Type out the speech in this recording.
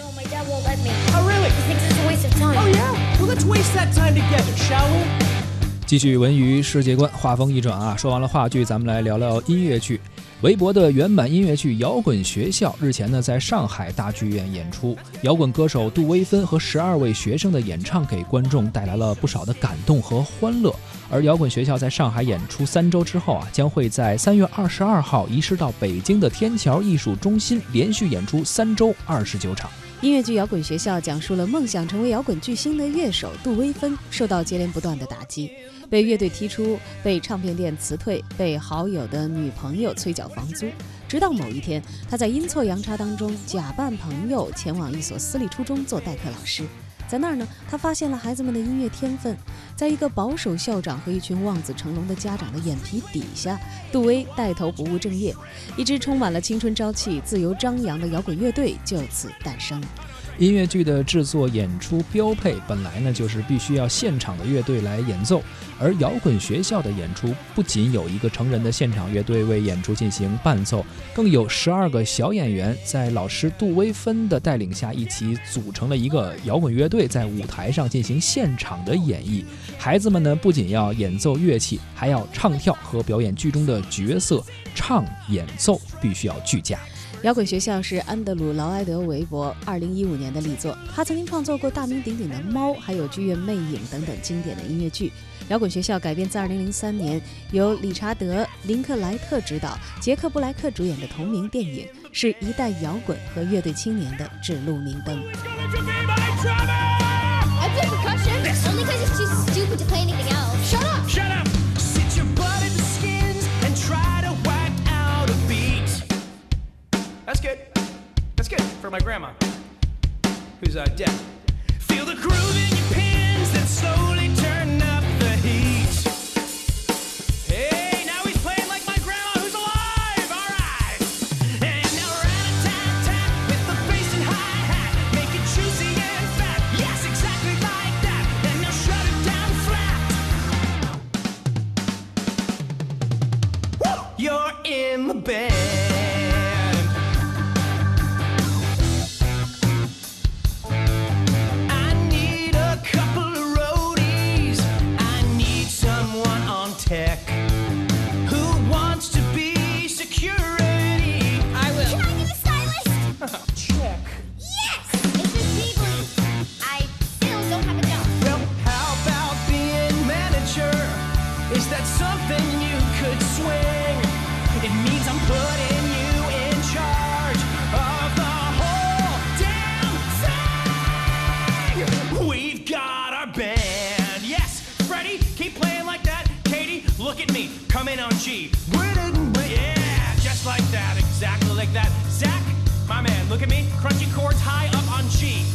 No, my dad won't let me. Oh, really? He thinks it's a waste of time. Oh, yeah? Well, let's waste that time together, shall we? 继续文娱世界观，话锋一转啊，说完了话剧，咱们来聊聊音乐剧。韦伯的原版音乐剧《摇滚学校》日前呢在上海大剧院演出，摇滚歌手杜威芬和十二位学生的演唱给观众带来了不少的感动和欢乐。而摇滚学校在上海演出三周之后啊，将会在三月二十二号移师到北京的天桥艺术中心，连续演出三周二十九场。音乐剧《摇滚学校》讲述了梦想成为摇滚巨星的乐手杜威芬受到接连不断的打击，被乐队踢出，被唱片店辞退，被好友的女朋友催缴房租。直到某一天，他在阴错阳差当中假扮朋友前往一所私立初中做代课老师。在那儿呢，他发现了孩子们的音乐天分。在一个保守校长和一群望子成龙的家长的眼皮底下，杜威带头不务正业，一支充满了青春朝气、自由张扬的摇滚乐队就此诞生。音乐剧的制作演出标配本来呢就是必须要现场的乐队来演奏，而摇滚学校的演出不仅有一个成人的现场乐队为演出进行伴奏，更有十二个小演员在老师杜威芬的带领下一起组成了一个摇滚乐队，在舞台上进行现场的演绎。孩子们呢不仅要演奏乐器，还要唱跳和表演剧中的角色，唱演奏必须要俱佳。摇滚学校是安德鲁·劳埃德·韦伯二零一五年的力作，他曾经创作过大名鼎鼎的《猫》，还有《剧院魅影》等等经典的音乐剧。摇滚学校改编自二零零三年由理查德·林克莱特执导、杰克·布莱克主演的同名电影，是一代摇滚和乐队青年的指路明灯。For my grandma, who's uh, dead. Feel the groove in your pins that slowly turn up the heat. Hey, now he's playing like my grandma who's alive. All right. And now rat-a-tat-tat with the bass and hi-hat, make it juicy and fat. Yes, exactly like that. And now shut it down flat. Woo! You're in the. Yeah, just like that, exactly like that. Zach, my man, look at me, crunchy chords high up on G.